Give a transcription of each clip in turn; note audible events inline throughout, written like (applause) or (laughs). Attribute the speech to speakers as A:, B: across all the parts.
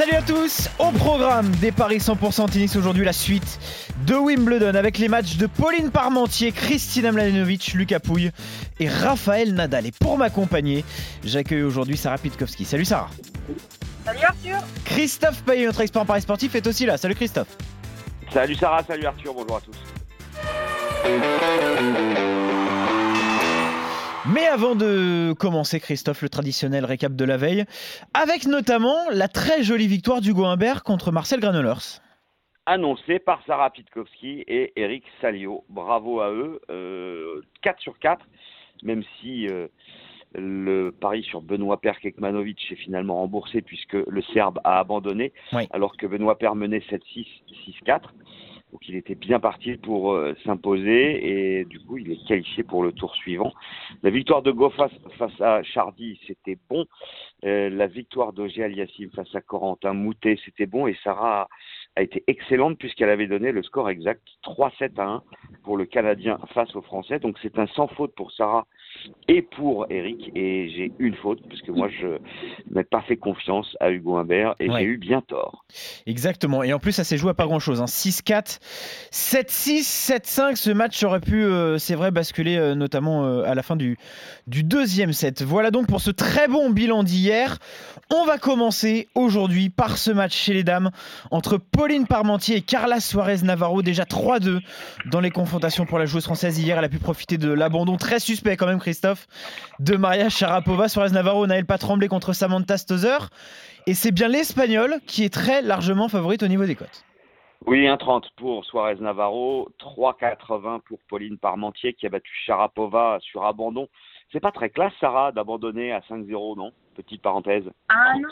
A: Salut à tous Au programme des Paris 100% tennis aujourd'hui, la suite de Wimbledon avec les matchs de Pauline Parmentier, Christina Mladenovic, Lucas Pouille et Raphaël Nadal. Et pour m'accompagner, j'accueille aujourd'hui Sarah Pitkowski. Salut Sarah
B: Salut Arthur
A: Christophe Payet, notre expert en Paris sportif, est aussi là. Salut Christophe
C: Salut Sarah, salut Arthur, bonjour à tous.
A: Mais avant de commencer, Christophe, le traditionnel récap de la veille, avec notamment la très jolie victoire du Humbert contre Marcel Granolers.
C: Annoncé par Sarah Pitkowski et Eric Salio. Bravo à eux. Euh, 4 sur 4, même si euh, le pari sur Benoît Per Kekmanovic est finalement remboursé puisque le Serbe a abandonné,
A: Oui.
C: alors que Benoît Per menait 7-6, 6-4. Donc il était bien parti pour euh, s'imposer et du coup il est qualifié pour le tour suivant. La victoire de Goff face, à Chardy, c'était bon. Euh, la victoire d'Ogé Aliassim face à Corentin Moutet, c'était bon. Et Sarah a, été excellente puisqu'elle avait donné le score exact 3-7 à 1 pour le Canadien face aux Français. Donc c'est un sans faute pour Sarah et pour Eric. Et j'ai une faute puisque moi je n'ai pas fait confiance à Hugo Humbert et
A: Ouais.
C: j'ai eu bien tort.
A: Exactement. Et en plus, ça s'est joué à pas grand-chose. hein. 6-4, 7-6, 7-5. Ce match aurait pu, euh, c'est vrai, basculer euh, notamment euh, à la fin du, du deuxième set. Voilà donc pour ce très bon bilan d'hier. On va commencer aujourd'hui par ce match chez les dames entre Pauline Parmentier et Carla Suarez Navarro. Déjà 3-2 dans les confrontations pour la joueuse française. Hier, elle a pu profiter de l'abandon très suspect quand même, Christophe, de Maria Sharapova. Suarez Navarro n'a elle pas tremblé contre Samantha Stozer. Et c'est bien l'Espagnol qui est très largement favorite au niveau des cotes.
C: Oui, 1,30 pour Suarez Navarro, 3,80 pour Pauline Parmentier qui a battu Sharapova sur abandon. C'est pas très classe, Sarah, d'abandonner à 5-0, non? Petite parenthèse.
B: Ah non,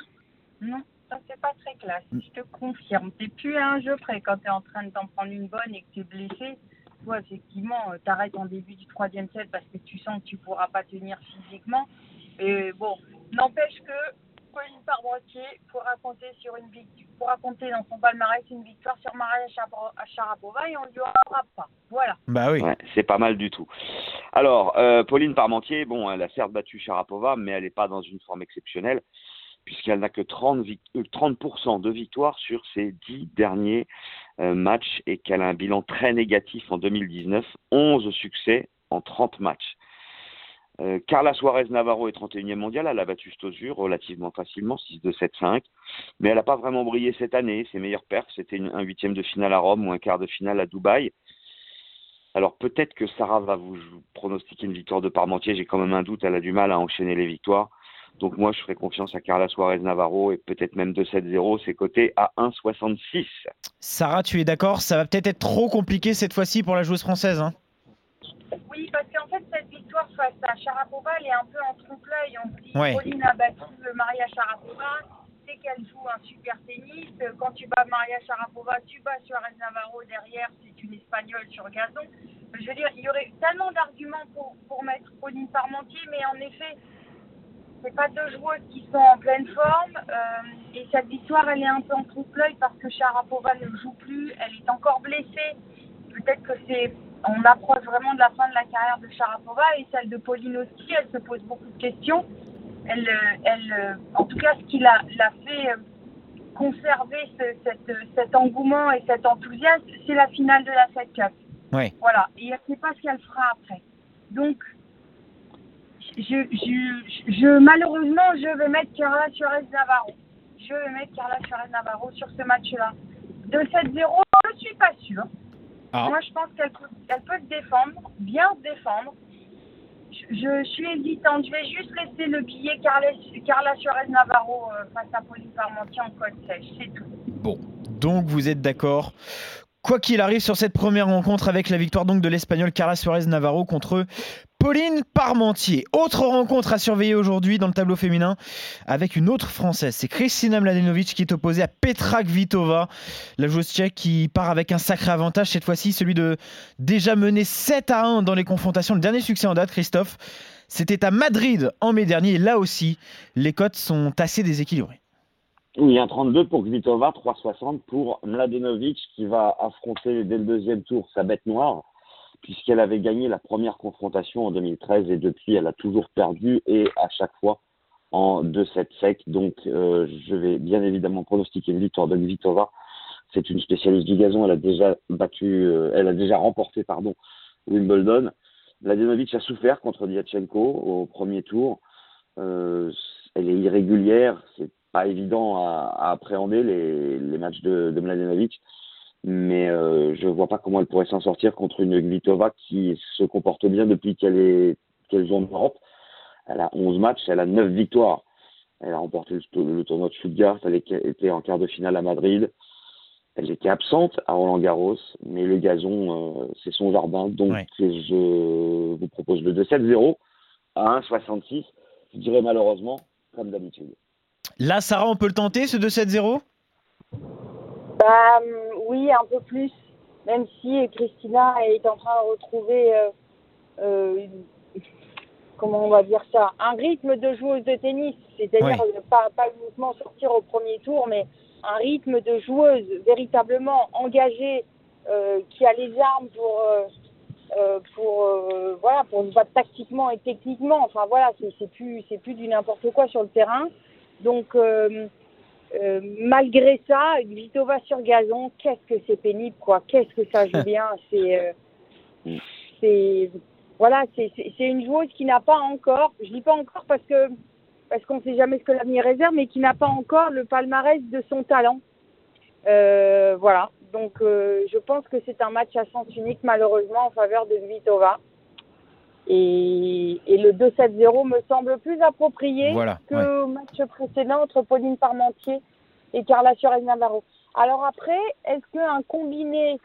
B: non, ça c'est pas très classe, je te confirme. T'es plus à un jeu près quand t'es en train de t'en prendre une bonne et que t'es blessé. Toi, effectivement, euh, t'arrêtes en début du troisième set parce que tu sens que tu pourras pas tenir physiquement. Et bon, n'empêche que Pauline Parmentier, pour raconter sur une victoire, pour raconter dans son palmarès une victoire sur Maria Sharapova et on lui aura pas. Voilà.
A: Bah oui.
C: Ouais, c'est pas mal du tout. Alors, euh, Pauline Parmentier, bon, elle a certes battu Sharapova, mais elle n'est pas dans une forme exceptionnelle, puisqu'elle n'a que 30, vic- euh, 30% de victoires sur ses 10 derniers euh, matchs et qu'elle a un bilan très négatif en 2019, 11 succès en 30 matchs. Euh, Carla Suarez Navarro est 31e mondiale, elle a battu Stosur relativement facilement, 6-2, 7-5, mais elle n'a pas vraiment brillé cette année. Ses meilleures perfs, c'était un huitième de finale à Rome ou un quart de finale à Dubaï. Alors peut-être que Sarah va vous pronostiquer une victoire de Parmentier. J'ai quand même un doute. Elle a du mal à enchaîner les victoires. Donc moi, je ferai confiance à Carla Suarez Navarro et peut-être même 2-7-0. C'est coté à 1,66.
A: Sarah, tu es d'accord? Ça va peut-être être trop compliqué cette fois-ci pour la joueuse française. hein?
B: Oui, parce qu'en fait, cette victoire face à Sharapova, elle est un peu en trompe-l'œil. On dit,
A: Ouais.
B: Pauline a battu euh, Maria Sharapova, c'est qu'elle joue un super tennis. Euh, Quand tu bats Maria Sharapova, tu bats Suarez Navarro derrière, c'est une Espagnole sur gazon. Je veux dire, il y aurait tellement d'arguments pour, pour mettre Pauline Parmentier, mais en effet, c'est pas deux joueuses qui sont en pleine forme. euh, et cette victoire, elle est un peu en trompe-l'œil parce que Sharapova ne joue plus, elle est encore blessée. Peut-être que c'est on approche vraiment de la fin de la carrière de Sharapova et celle de Pauline aussi. Elle se pose beaucoup de questions. Elle, euh, elle, euh, en tout cas, ce qui l'a l'a fait euh, conserver ce- cette, cet engouement et cet enthousiasme, c'est la finale de la Fed Cup.
A: Ouais.
B: Voilà. Et elle ne sait pas ce qu'elle fera après. Donc, je, je, je, malheureusement, je vais mettre Carla Suarez Navarro. Je vais mettre Carla Suarez Navarro sur ce match-là. De 7-0, je ne suis pas sûre.
A: Ah.
B: Moi, je pense qu'elle peut, elle peut se défendre, bien se défendre. Je, je suis hésitante. Je vais juste laisser le billet Carla, Carla Suarez Navarro euh, face à Pauline Parmentier en côte sèche. C'est tout.
A: Bon, donc vous êtes d'accord. Quoi qu'il arrive sur cette première rencontre avec la victoire donc de l'Espagnol Carla Suarez Navarro contre Pauline Parmentier. Autre rencontre à surveiller aujourd'hui dans le tableau féminin avec une autre Française. C'est Kristina Mladenovic qui est opposée à Petra Kvitova, la joueuse tchèque qui part avec un sacré avantage cette fois-ci, celui de déjà mener 7 à 1 dans les confrontations. Le dernier succès en date, Christophe, C'était à Madrid en mai dernier. Là aussi, les cotes sont assez déséquilibrées.
C: Il y a un 32 pour Kvitova, 3,60 pour Mladenovic qui va affronter dès le deuxième tour sa bête noire puisqu'elle avait gagné la première confrontation en 2013 et depuis elle a toujours perdu et à chaque fois en 2-7 sec. Donc euh, je vais bien évidemment pronostiquer une victoire de Kvitova. C'est une spécialiste du gazon, elle a déjà battu, euh, elle a déjà remporté pardon Wimbledon. Mladenovic a souffert contre Diachenko au premier tour. Euh, elle est irrégulière, c'est pas évident à, à appréhender les, les, matchs de, de Mladenovic mais euh, je vois pas comment elle pourrait s'en sortir contre une Glitova qui se comporte bien depuis qu'elle est qu'elle joue en Europe. Elle a 11 matchs, elle a 9 victoires. Elle a remporté le, tournoi de Stuttgart, elle était en quart de finale à Madrid. Elle était absente à Roland Garros, mais le gazon, euh, c'est son jardin. Donc je vous propose le 2-7-0 à 1,66. Je dirais malheureusement, comme d'habitude.
A: Là, Sarah, on peut le tenter, ce 2-7-0
B: bah, oui, un peu plus. Même si Christina est en train de retrouver, euh, euh, (laughs) comment on va dire ça, un rythme de joueuse de tennis. C'est-à-dire pas, pas uniquement sortir au premier tour, mais un rythme de joueuse véritablement engagée, euh, qui a les armes pour, euh, pour, voilà, pour se battre tactiquement et techniquement. Enfin voilà, c'est plus, c'est plus du n'importe quoi sur le terrain. Donc euh, malgré ça, Vitova sur gazon, qu'est-ce que c'est pénible, quoi. Qu'est-ce que ça joue (laughs) bien. C'est, euh, c'est, voilà, c'est, c'est une joueuse qui n'a pas encore, je dis pas encore parce que parce qu'on sait jamais ce que l'avenir réserve, mais qui n'a pas encore le palmarès de son talent. Euh, voilà. Donc, je pense que c'est un match à sens unique, malheureusement, en faveur de Vitova. Et, et le 2-7-0 me semble plus approprié que au match précédent entre Pauline Parmentier et Carla Suarez Navarro. Alors après, est-ce qu'un combiné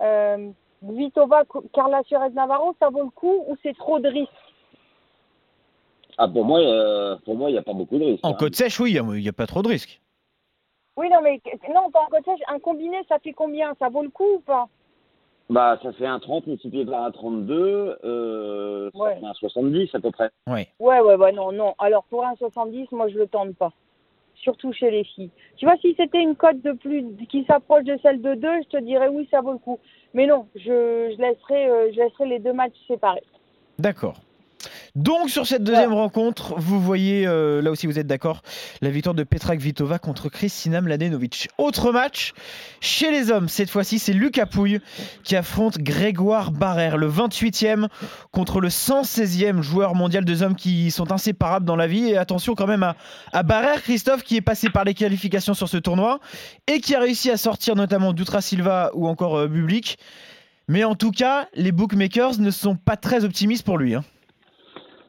B: euh, Vitova, Carla Suarez Navarro, ça vaut le coup ou c'est trop de risques?
C: Ah, pour moi, euh, pour moi, il n'y a pas beaucoup de risques.
A: En hein. côte sèche, oui, il n'y a, pas trop de risques.
B: Oui, non, mais non, pas en côte sèche. Un combiné, ça fait combien? Ça vaut le coup ou pas?
C: Bah, ça fait un 30 multiplié par un 32, euh, ça fait un 70 à peu près.
A: Ouais.
B: Ouais, ouais, ouais, non, non. Alors pour un 70, moi je le tente pas. Surtout chez les filles. Tu vois, si c'était une cote de plus qui s'approche de celle de 2, je te dirais oui, ça vaut le coup. Mais non, je, je laisserai, euh, je laisserai les deux matchs séparés.
A: D'accord. Donc sur cette deuxième rencontre, vous voyez, euh, là aussi vous êtes d'accord, la victoire de Petra Kvitova contre Kristina Mladenovic. Autre match chez les hommes, cette fois-ci c'est Lucas Pouille qui affronte Grégoire Barrère, le 28e contre le 116e joueur mondial des hommes qui sont inséparables dans la vie. Et attention quand même à, à Barrère, Christophe, qui est passé par les qualifications sur ce tournoi et qui a réussi à sortir notamment d'Outra Silva ou encore euh, Bublik. Mais en tout cas, les bookmakers ne sont pas très optimistes pour lui. Hein.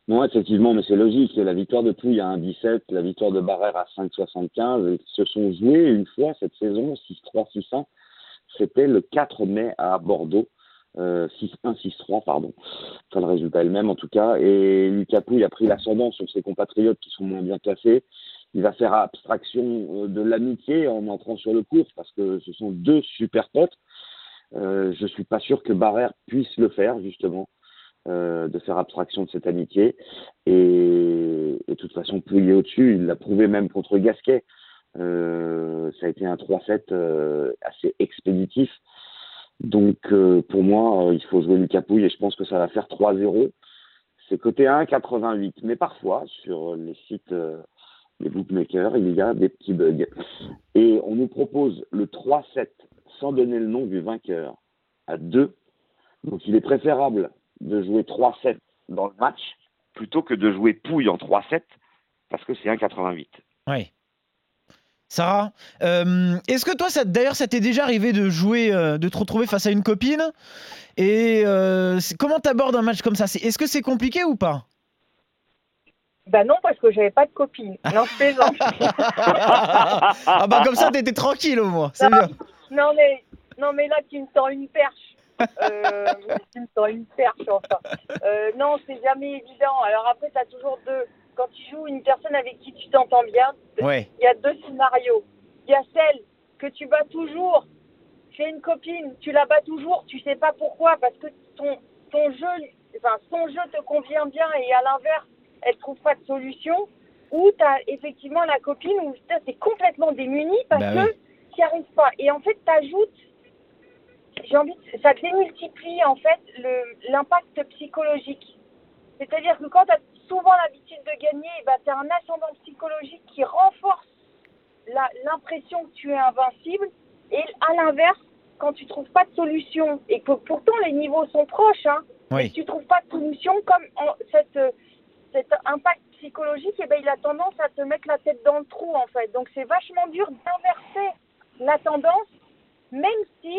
C: Non, effectivement, mais c'est logique. La victoire de Pouille à 1,17, la victoire de Barrère à 5,75, ils se sont joués une fois cette saison, 6-3, 6-1. C'était le 4 mai à Bordeaux. Euh, 6-1, 6-3, pardon. Enfin, le résultat est le même en tout cas. Et Lucas Pouille a pris l'ascendant sur ses compatriotes qui sont moins bien classés. Il va faire abstraction euh, de l'amitié en entrant sur le cours parce que ce sont deux super potes. Euh, je suis pas sûr que Barrère puisse le faire justement. Euh, de faire abstraction de cette amitié. Et, de toute façon, Pouillet au-dessus, il l'a prouvé même contre Gasquet. Euh, ça a été un 3-7 euh, assez expéditif. Donc, pour moi, il faut jouer Lucas Pouille et je pense que ça va faire 3-0. C'est côté 1,88. Mais parfois, sur les sites, les bookmakers, il y a des petits bugs. Et on nous propose le 3-7 sans donner le nom du vainqueur à 2. Donc, il est préférable de jouer 3-7 dans le match plutôt que de jouer pouille en 3-7 parce que c'est 1,88.
A: Oui. Sarah, euh, est-ce que toi, d'ailleurs, ça t'est déjà arrivé de jouer, euh, de te retrouver face à une copine Et euh, comment t'abordes un match comme ça? Est-ce que c'est compliqué ou pas?
B: Bah non, parce que j'avais pas de copine. (laughs) Non, je plaisante.
A: ah bah comme ça, t'étais tranquille au moins. C'est bien.
B: Non mais, non mais là, tu me sens une perche euh, dans une perche, enfin. Euh, non, c'est jamais évident. Alors après, tu as toujours deux. Quand tu joues une personne avec qui tu t'entends bien, il y a deux scénarios. Il y a celle que tu bats toujours. C'est une copine, tu la bats toujours, tu sais pas pourquoi, parce que ton, ton jeu enfin, son jeu te convient bien et à l'inverse, elle trouve pas de solution, ou tu as effectivement la copine où tu es complètement démuni parce
A: Bah
B: que
A: oui.
B: tu n'y arrives pas. Et en fait, tu ajoutes, j'ai envie de, ça démultiplie en fait le- l'impact psychologique. C'est-à-dire que quand tu as souvent l'habitude de gagner, bah, tu as un ascendant psychologique qui renforce la- l'impression que tu es invincible. Et à l'inverse, quand tu trouves pas de solution et que pourtant les niveaux sont proches, hein,
A: Oui.
B: si tu trouves pas de solution, comme en- cette, cet impact psychologique, eh ben, il a tendance à te mettre la tête dans le trou en fait. Donc c'est vachement dur d'inverser la tendance, même si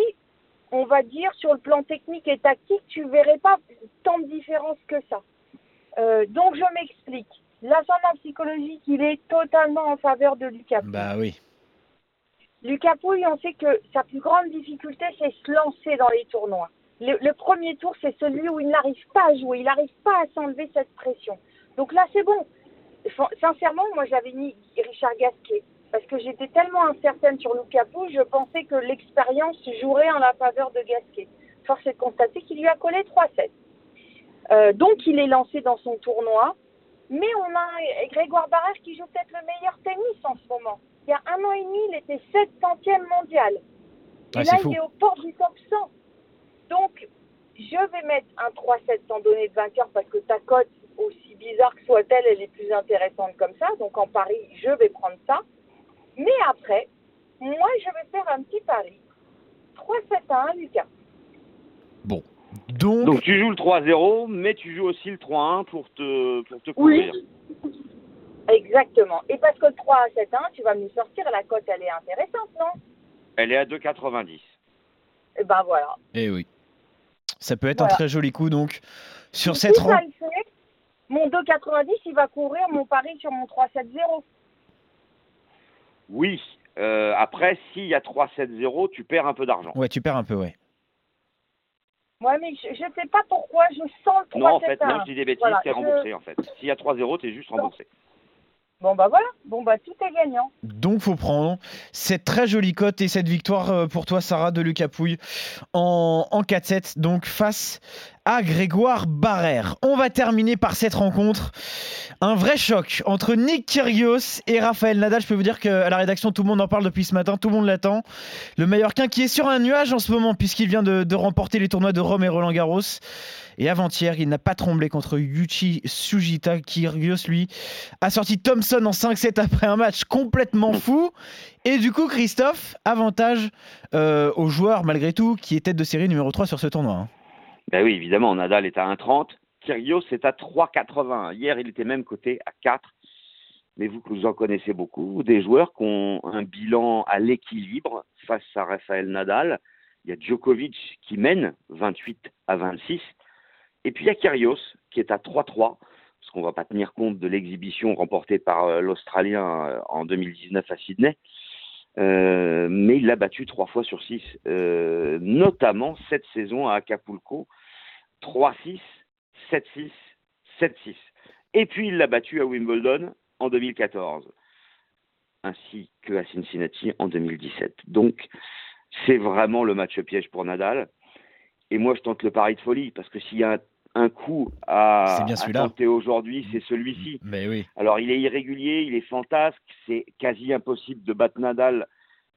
B: on va dire sur le plan technique et tactique, tu verrais pas tant de différence que ça. Euh, donc je m'explique. L'ascendant psychologique, il est totalement en faveur de Lucas. Pouille.
A: Bah oui.
B: Lucas Pouille, on sait que sa plus grande difficulté, c'est se lancer dans les tournois. Le, le premier tour, c'est celui où il n'arrive pas à jouer, il n'arrive pas à s'enlever cette pression. Donc là, c'est bon. Sincèrement, moi, j'avais mis Richard Gasquet parce que j'étais tellement incertaine sur Pouille, je pensais que l'expérience jouerait en la faveur de Gasquet. Force est de constater qu'il lui a collé 3-7. Euh, donc, il est lancé dans son tournoi. Mais on a Grégoire Barrère qui joue peut-être le meilleur tennis en ce moment. Il y a un an et demi, il était 700e mondial. Et
A: Ouais,
B: là, il est aux portes du top 100. Donc, je vais mettre un 3-7 sans donner de vainqueur parce que ta cote, aussi bizarre que soit-elle, elle est plus intéressante comme ça. Donc, en pari, je vais prendre ça. Mais après, moi, je vais faire un petit pari. 3-7 à 1, Lucas.
A: Bon. Donc,
C: Donc tu joues le 3-0, mais tu joues aussi le 3-1 pour te, pour te couvrir.
B: Exactement. Et parce que le 3 à 7 1, tu vas me le sortir, la cote, elle est intéressante, non?
C: Elle est à 2,90.
B: Et ben voilà.
A: eh oui. Ça peut être un très joli coup donc sur
B: Si
A: cette
B: le fait, mon 2,90, il va couvrir mon pari sur mon 3-7-0.
C: Oui. Euh, après, s'il y a 3-7-0, tu perds un peu d'argent.
A: Ouais, tu perds un peu, ouais.
B: Ouais, mais je ne sais pas pourquoi, je sens le 3-7
C: Non, en fait,
B: 1.
C: non, je dis des bêtises,
B: Voilà,
C: t'es
B: je-
C: remboursé en fait. S'il y a 3-0, t'es juste remboursé.
B: Bon, bah voilà. Bon, bah tout est gagnant.
A: Donc faut prendre cette très jolie cote et cette victoire euh, pour toi Sarah de Lucas Pouille en, en 4-7 donc face à Grégoire Barrère. On va terminer par cette rencontre. Un vrai choc entre Nick Kyrgios et Raphaël Nadal. Je peux vous dire qu'à la rédaction tout le monde en parle depuis ce matin, tout le monde l'attend. Le Mallorquin qui est sur un nuage en ce moment puisqu'il vient de, de remporter les tournois de Rome et Roland Garros. Et avant-hier, il n'a pas tremblé contre Yuchi Sugita. Kyrgios, lui, a sorti Thompson en 5-7 après un match complètement fou. Et du coup, Christophe, avantage euh, aux joueurs, malgré tout, qui est tête de série numéro 3 sur ce tournoi. hein.
C: Ben oui, évidemment, Nadal est à 1,30. Kyrgios est à 3,80. Hier, il était même coté à 4. Mais vous, vous en connaissez beaucoup, des joueurs qui ont un bilan à l'équilibre face à Rafael Nadal. Il y a Djokovic qui mène 28 à 26. Et puis il y a Kyrgios qui est à 3-3, parce qu'on ne va pas tenir compte de l'exhibition remportée par euh, l'Australien euh, en 2019 à Sydney. Euh, mais il l'a battu trois fois sur six, notamment cette saison à Acapulco, 3-6, 7-6, 7-6. Et puis il l'a battu à Wimbledon en 2014, ainsi que à Cincinnati en 2017. Donc c'est vraiment le match piège pour Nadal. Et moi je tente le pari de folie, parce que s'il y a un, un coup à,
A: bien
C: à tenter aujourd'hui, c'est celui-ci.
A: Mais oui.
C: Alors, il est irrégulier, il est fantasque, c'est quasi impossible de battre Nadal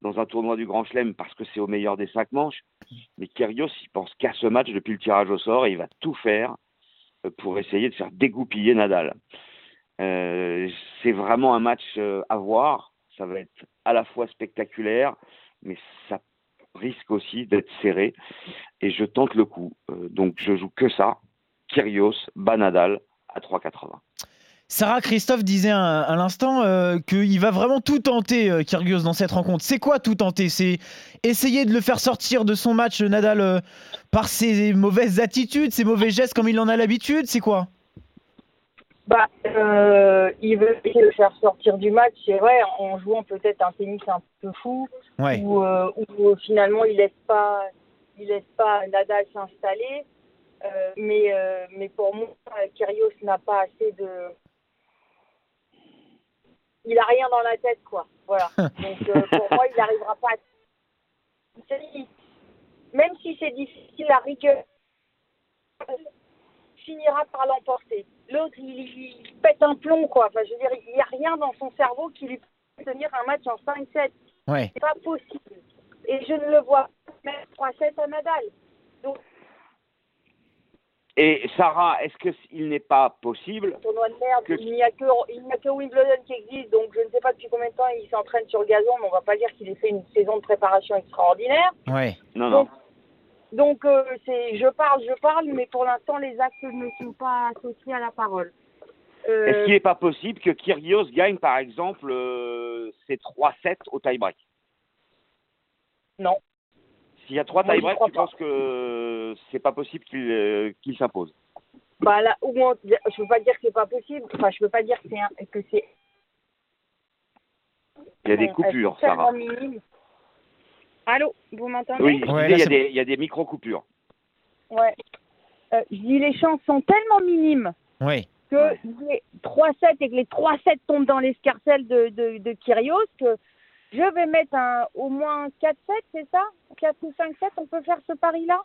C: dans un tournoi du Grand Chelem parce que c'est au meilleur des cinq manches. Mais Kyrgios, il pense qu'à ce match depuis le tirage au sort et il va tout faire euh, pour essayer de faire dégoupiller Nadal. Euh, c'est vraiment un match euh, à voir. Ça va être à la fois spectaculaire, mais ça risque aussi d'être serré. Et je tente le coup. Euh, donc, je joue que ça. Kyrgios, bat Nadal à 3,80.
A: Sarah Christophe disait à l'instant euh, qu'il va vraiment tout tenter, euh, Kyrgios, dans cette rencontre. C'est quoi tout tenter? C'est essayer de le faire sortir de son match, Nadal, euh, par ses mauvaises attitudes, ses mauvais gestes comme il en a l'habitude? C'est quoi?
B: Bah, euh, il veut essayer de faire sortir du match, c'est vrai, en jouant peut-être un tennis un peu fou,
A: Ouais.
B: où, euh, où, finalement il laisse pas, il laisse pas Nadal s'installer. Euh, mais, mais pour moi, Kyrgios n'a pas assez de. Il a rien dans la tête, quoi. Voilà. (laughs) Donc pour moi, il n'arrivera pas. À... Même si c'est difficile, la rigueur finira par l'emporter. L'autre, il, il pète un plomb, quoi. Enfin, je veux dire, il n'y a rien dans son cerveau qui lui peut tenir un match en 5-7.
A: Ouais.
B: C'est pas possible. Et je ne le vois pas mettre 3-7 à Nadal. Donc,
C: Et Sarah, est-ce qu'il n'est pas possible
B: tournoi de merde,
C: Que-
B: il n'y a que a Wimbledon qui existe, donc je ne sais pas depuis combien de temps il s'entraîne sur gazon, mais on va pas dire qu'il ait fait une saison de préparation extraordinaire.
A: Ouais.
C: Non, non.
B: Donc euh, c'est je parle, je parle, mais pour l'instant les actes ne sont pas associés à la parole. Euh,
C: Est-ce qu'il n'est pas possible que Kyrgios gagne, par exemple, euh, ses 3-7 au tie-break
B: Non.
C: S'il y a trois
B: Moi, j'y
C: tie-breaks,
B: crois
C: tu
B: pas.
C: penses que c'est pas possible qu'il euh, qu'il s'impose?
B: Bah là, ou on- je veux pas dire que c'est pas possible. Enfin, je veux pas dire que c'est un- que c'est.
C: Il y a des coupures, Sarah.
B: minimes. Allô, vous m'entendez
C: Oui,
A: Ouais,
C: il y a
A: c'est
C: des- il y a des micro-coupures.
B: Ouais. Euh, je dis les chances sont tellement minimes
A: Ouais.
B: que
C: Ouais.
B: les 3-7 et que les 3-7 tombent dans l'escarcelle de, de, de Kyrgios que je vais mettre un, au moins 4-7, c'est ça? 4 ou 5-7, on peut faire ce pari-là?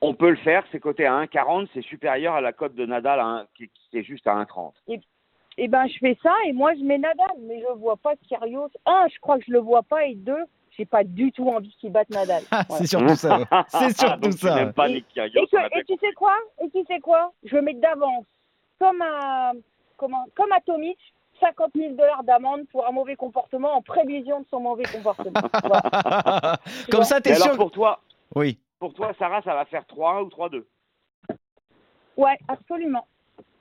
C: On peut le faire, c'est coté à 1,40, c'est supérieur à la cote de Nadal à qui, qui est juste à 1,30.
B: Eh ben, je fais ça et moi, je mets Nadal. Mais je vois pas Kyrgios. Un, je crois que je le vois pas. Et deux, j'ai pas du tout envie qu'il batte Nadal.
A: Ah,
B: Ouais.
A: c'est surtout ça. C'est (laughs) surtout ça.
C: pas
B: Et- Et, que- et tu sais quoi? Et tu sais quoi? Je vais mettre d'avance, comme à, comment, comme à Tomic, 50 000 dollars d'amende pour un mauvais comportement en prévision de son mauvais comportement. (laughs) Voilà. (laughs)
A: Comme ça, t'es
C: alors
A: sûr.
C: pour toi,
A: Oui.
C: pour toi, Sarah, ça va faire 3-1 ou 3-2
B: Ouais, absolument.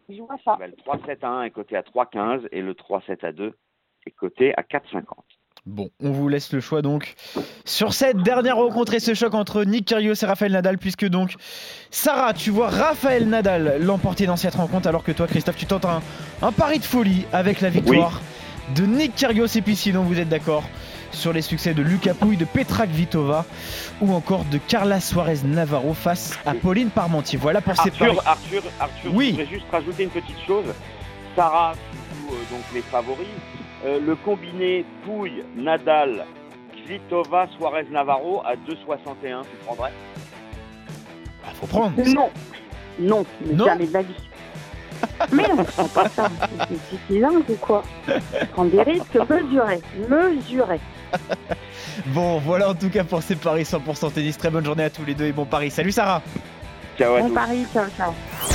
B: Je vois ça.
C: Ben, Le 3-7 à 1 est coté à 3,15 et le 3-7 à 2 est coté à 4,50.
A: Bon, on vous laisse le choix donc sur cette dernière rencontre et ce choc entre Nick Kyrgios et Rafael Nadal, puisque donc Sarah, tu vois Rafael Nadal l'emporter dans cette rencontre, alors que toi, Christophe, tu tentes un, un pari de folie avec la victoire de Nick Kyrgios et puis sinon vous êtes d'accord sur les succès de Lucas Pouille, de Petra Kvitova ou encore de Carla Suarez Navarro face à Pauline Parmentier. Voilà pour ces paris.
C: Arthur, Arthur, Arthur,
A: Oui.
C: je voudrais juste rajouter une petite chose. Sarah, euh, donc les favoris, euh, le combiné Pouille, Nadal, Kvitova, Suarez, Navarro à 2,61, tu prendrais
A: Bah, faut prendre.
D: Non, non, mais
A: Non
D: jamais de la vie. (laughs) Mais non, je prends pas ça. C'est- dingue ou quoi Je prends des risques mesurés, mesurés.
A: Bon, voilà en tout cas pour ces paris 100% tennis. Très bonne journée à tous les deux et bon pari. Salut Sarah
C: Ciao à
D: Bon
C: tous.
D: pari, ciao, ciao.